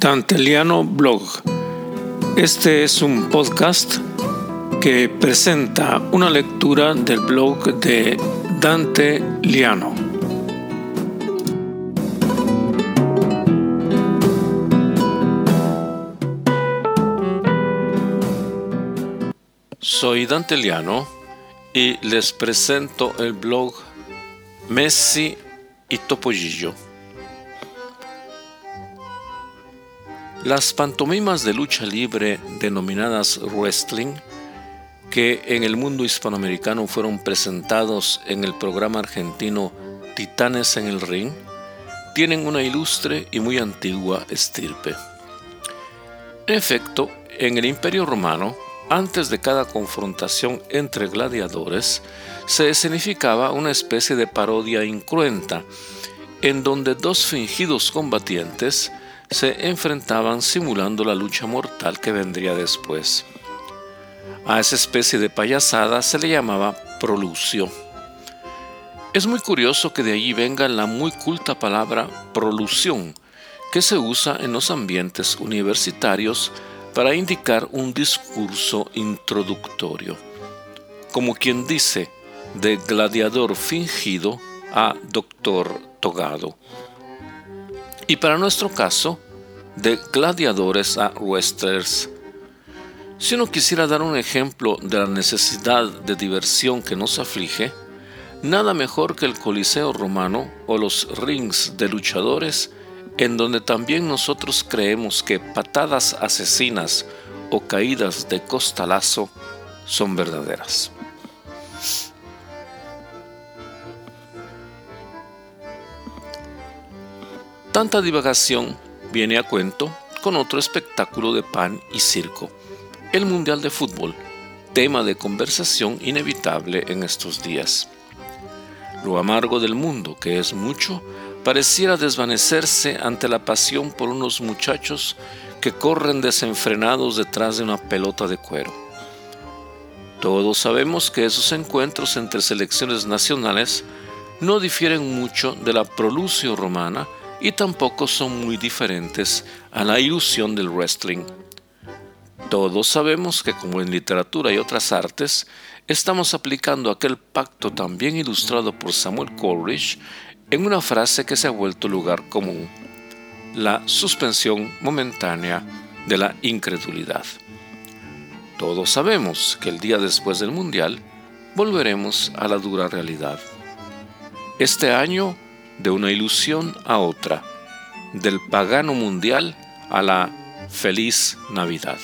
Danteliano Blog. Este es un podcast que presenta una lectura del blog de Dante Liano. Soy Dante Liano y les presento el blog Messi y Topollillo. Las pantomimas de lucha libre denominadas wrestling, que en el mundo hispanoamericano fueron presentados en el programa argentino Titanes en el Ring, tienen una ilustre y muy antigua estirpe. En efecto, en el Imperio Romano, antes de cada confrontación entre gladiadores, se escenificaba una especie de parodia incruenta, en donde dos fingidos combatientes se enfrentaban simulando la lucha mortal que vendría después. A esa especie de payasada se le llamaba prolucio. Es muy curioso que de allí venga la muy culta palabra prolución, que se usa en los ambientes universitarios para indicar un discurso introductorio, como quien dice de gladiador fingido a doctor togado y para nuestro caso, de gladiadores a wrestlers. Si uno quisiera dar un ejemplo de la necesidad de diversión que nos aflige, nada mejor que el Coliseo romano o los rings de luchadores, en donde también nosotros creemos que patadas asesinas o caídas de costalazo son verdaderas. Tanta divagación viene a cuento con otro espectáculo de pan y circo, el Mundial de Fútbol, tema de conversación inevitable en estos días. Lo amargo del mundo, que es mucho, pareciera desvanecerse ante la pasión por unos muchachos que corren desenfrenados detrás de una pelota de cuero. Todos sabemos que esos encuentros entre selecciones nacionales no difieren mucho de la prolucio romana y tampoco son muy diferentes a la ilusión del wrestling. Todos sabemos que como en literatura y otras artes, estamos aplicando aquel pacto también ilustrado por Samuel Coleridge en una frase que se ha vuelto lugar común, la suspensión momentánea de la incredulidad. Todos sabemos que el día después del Mundial volveremos a la dura realidad. Este año de una ilusión a otra, del pagano mundial a la feliz Navidad.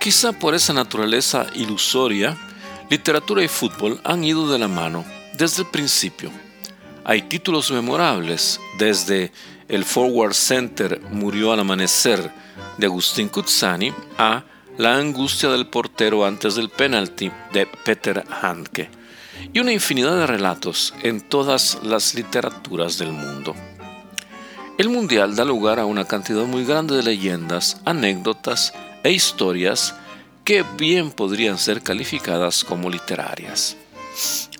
Quizá por esa naturaleza ilusoria, literatura y fútbol han ido de la mano desde el principio. Hay títulos memorables, desde El Forward Center murió al amanecer de Agustín Kutzani a la angustia del portero antes del penalti de Peter Handke y una infinidad de relatos en todas las literaturas del mundo. El Mundial da lugar a una cantidad muy grande de leyendas, anécdotas e historias que bien podrían ser calificadas como literarias.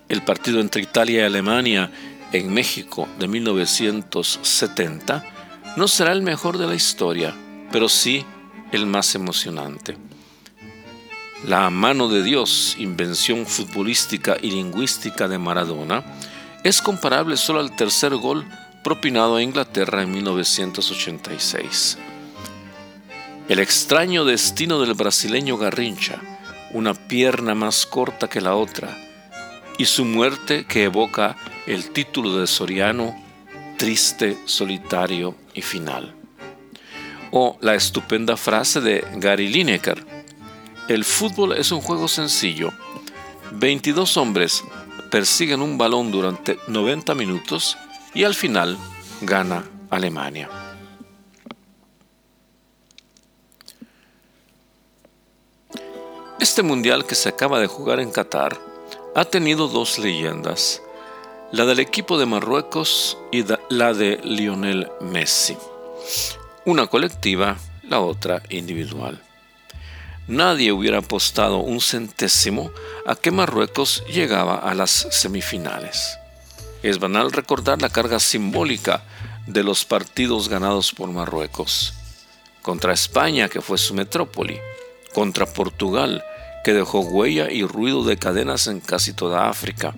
El partido entre Italia y Alemania en México de 1970 no será el mejor de la historia, pero sí el más emocionante. La mano de Dios, invención futbolística y lingüística de Maradona, es comparable solo al tercer gol propinado a Inglaterra en 1986. El extraño destino del brasileño Garrincha, una pierna más corta que la otra, y su muerte que evoca el título de Soriano, triste, solitario y final. O la estupenda frase de Gary Lineker, el fútbol es un juego sencillo. 22 hombres persiguen un balón durante 90 minutos y al final gana Alemania. Este mundial que se acaba de jugar en Qatar ha tenido dos leyendas, la del equipo de Marruecos y la de Lionel Messi. Una colectiva, la otra individual nadie hubiera apostado un centésimo a que Marruecos llegaba a las semifinales. Es banal recordar la carga simbólica de los partidos ganados por Marruecos. Contra España, que fue su metrópoli. Contra Portugal, que dejó huella y ruido de cadenas en casi toda África.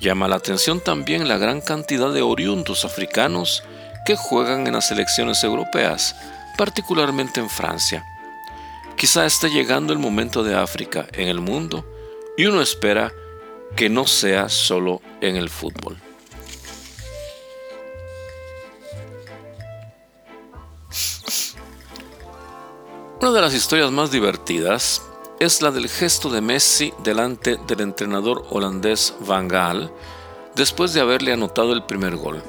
Llama la atención también la gran cantidad de oriundos africanos que juegan en las selecciones europeas, particularmente en Francia. Quizá esté llegando el momento de África en el mundo y uno espera que no sea solo en el fútbol. Una de las historias más divertidas es la del gesto de Messi delante del entrenador holandés Van Gaal después de haberle anotado el primer gol.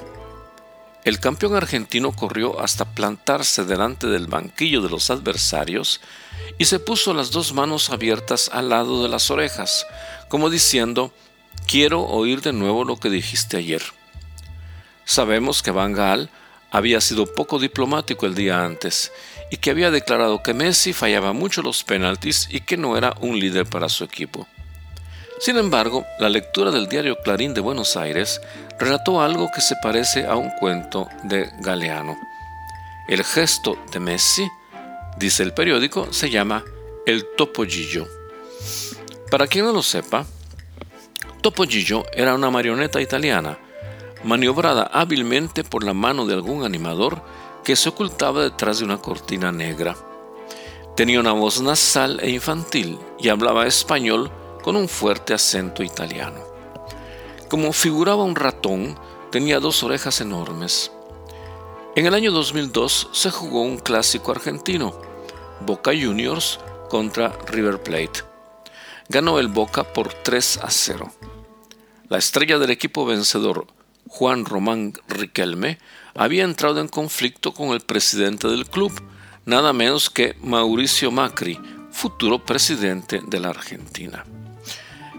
El campeón argentino corrió hasta plantarse delante del banquillo de los adversarios y se puso las dos manos abiertas al lado de las orejas, como diciendo, quiero oír de nuevo lo que dijiste ayer. Sabemos que Van Gaal había sido poco diplomático el día antes y que había declarado que Messi fallaba mucho los penaltis y que no era un líder para su equipo. Sin embargo, la lectura del diario Clarín de Buenos Aires relató algo que se parece a un cuento de Galeano. El gesto de Messi, dice el periódico, se llama el topollillo. Para quien no lo sepa, Topollillo era una marioneta italiana, maniobrada hábilmente por la mano de algún animador que se ocultaba detrás de una cortina negra. Tenía una voz nasal e infantil y hablaba español con un fuerte acento italiano. Como figuraba un ratón, tenía dos orejas enormes. En el año 2002 se jugó un clásico argentino, Boca Juniors contra River Plate. Ganó el Boca por 3 a 0. La estrella del equipo vencedor, Juan Román Riquelme, había entrado en conflicto con el presidente del club, nada menos que Mauricio Macri, futuro presidente de la Argentina.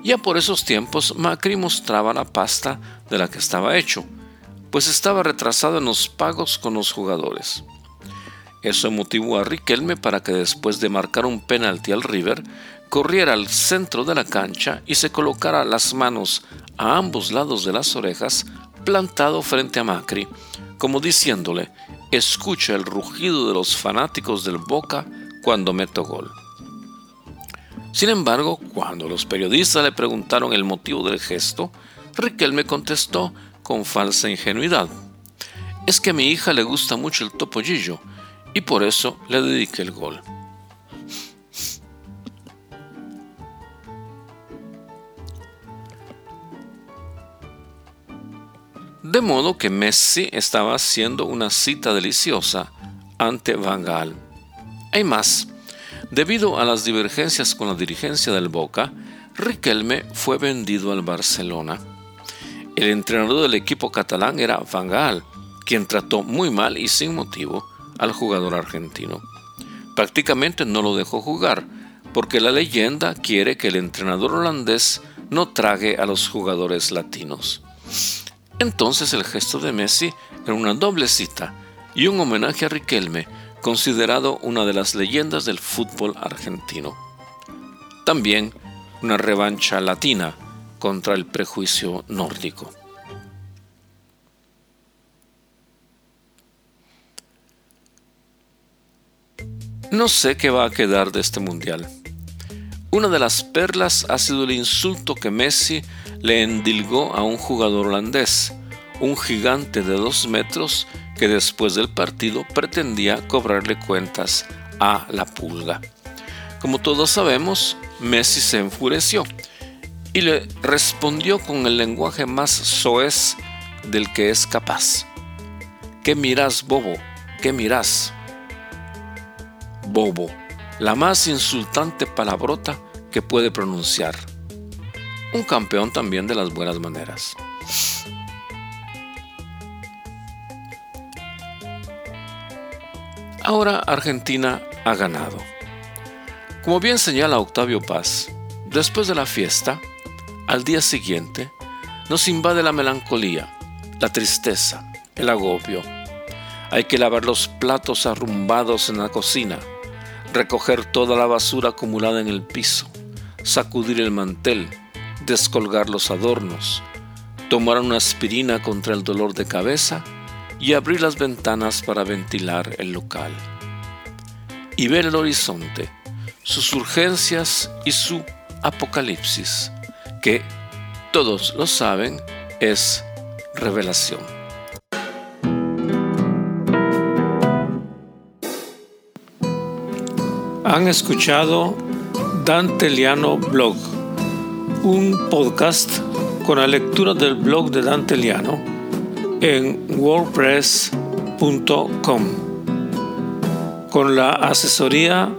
Ya por esos tiempos Macri mostraba la pasta de la que estaba hecho, pues estaba retrasado en los pagos con los jugadores. Eso motivó a Riquelme para que después de marcar un penalti al River, corriera al centro de la cancha y se colocara las manos a ambos lados de las orejas plantado frente a Macri, como diciéndole, escucha el rugido de los fanáticos del Boca cuando meto gol. Sin embargo, cuando los periodistas le preguntaron el motivo del gesto, Riquelme contestó con falsa ingenuidad. Es que a mi hija le gusta mucho el topollillo y por eso le dediqué el gol. De modo que Messi estaba haciendo una cita deliciosa ante Van Gaal. Hay más. Debido a las divergencias con la dirigencia del Boca, Riquelme fue vendido al Barcelona. El entrenador del equipo catalán era Van Gaal, quien trató muy mal y sin motivo al jugador argentino. Prácticamente no lo dejó jugar, porque la leyenda quiere que el entrenador holandés no trague a los jugadores latinos. Entonces el gesto de Messi era una doble cita y un homenaje a Riquelme, considerado una de las leyendas del fútbol argentino. También una revancha latina contra el prejuicio nórdico. No sé qué va a quedar de este mundial. Una de las perlas ha sido el insulto que Messi le endilgó a un jugador holandés, un gigante de dos metros que después del partido pretendía cobrarle cuentas a la pulga. Como todos sabemos, Messi se enfureció y le respondió con el lenguaje más soez del que es capaz. ¿Qué mirás, bobo? ¿Qué mirás? Bobo, la más insultante palabrota que puede pronunciar. Un campeón también de las buenas maneras. Ahora Argentina ha ganado. Como bien señala Octavio Paz, después de la fiesta, al día siguiente, nos invade la melancolía, la tristeza, el agobio. Hay que lavar los platos arrumbados en la cocina, recoger toda la basura acumulada en el piso, sacudir el mantel, descolgar los adornos, tomar una aspirina contra el dolor de cabeza y abrir las ventanas para ventilar el local. Y ver el horizonte, sus urgencias y su apocalipsis, que, todos lo saben, es revelación. Han escuchado Dante Liano Blog, un podcast con la lectura del blog de Dante Liano en wordpress.com con la asesoría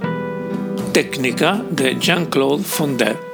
técnica de Jean-Claude Fondet.